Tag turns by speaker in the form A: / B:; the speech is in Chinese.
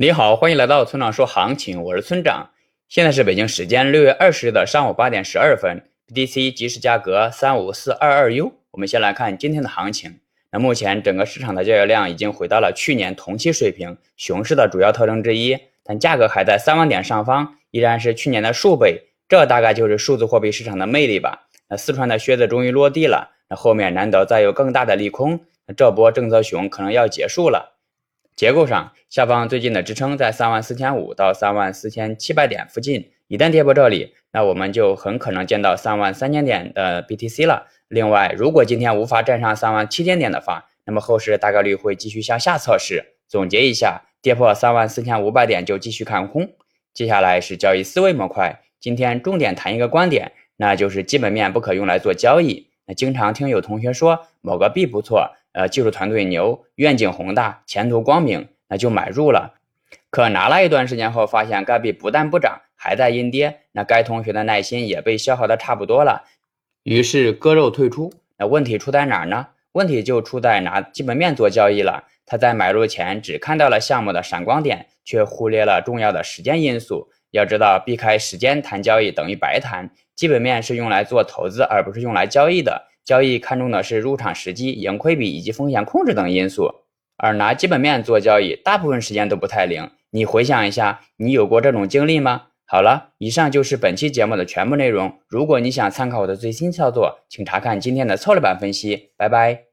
A: 你好，欢迎来到村长说行情，我是村长。现在是北京时间六月二十日的上午八点十二分，BTC 即时价格三五四二二 U。我们先来看今天的行情。那目前整个市场的交易量已经回到了去年同期水平，熊市的主要特征之一。但价格还在三万点上方，依然是去年的数倍。这大概就是数字货币市场的魅力吧。那四川的靴子终于落地了，那后面难得再有更大的利空，那这波政策熊可能要结束了。结构上，下方最近的支撑在三万四千五到三万四千七百点附近，一旦跌破这里，那我们就很可能见到三万三千点的 BTC 了。另外，如果今天无法站上三万七千点的话，那么后市大概率会继续向下测试。总结一下，跌破三万四千五百点就继续看空。接下来是交易思维模块，今天重点谈一个观点，那就是基本面不可用来做交易。那经常听有同学说某个币不错。呃，技术团队牛，愿景宏大，前途光明，那就买入了。可拿了一段时间后，发现该币不但不涨，还在阴跌，那该同学的耐心也被消耗的差不多了，于是割肉退出。那问题出在哪儿呢？问题就出在拿基本面做交易了。他在买入前只看到了项目的闪光点，却忽略了重要的时间因素。要知道，避开时间谈交易等于白谈。基本面是用来做投资，而不是用来交易的。交易看重的是入场时机、盈亏比以及风险控制等因素，而拿基本面做交易，大部分时间都不太灵。你回想一下，你有过这种经历吗？好了，以上就是本期节目的全部内容。如果你想参考我的最新操作，请查看今天的策略版分析。拜拜。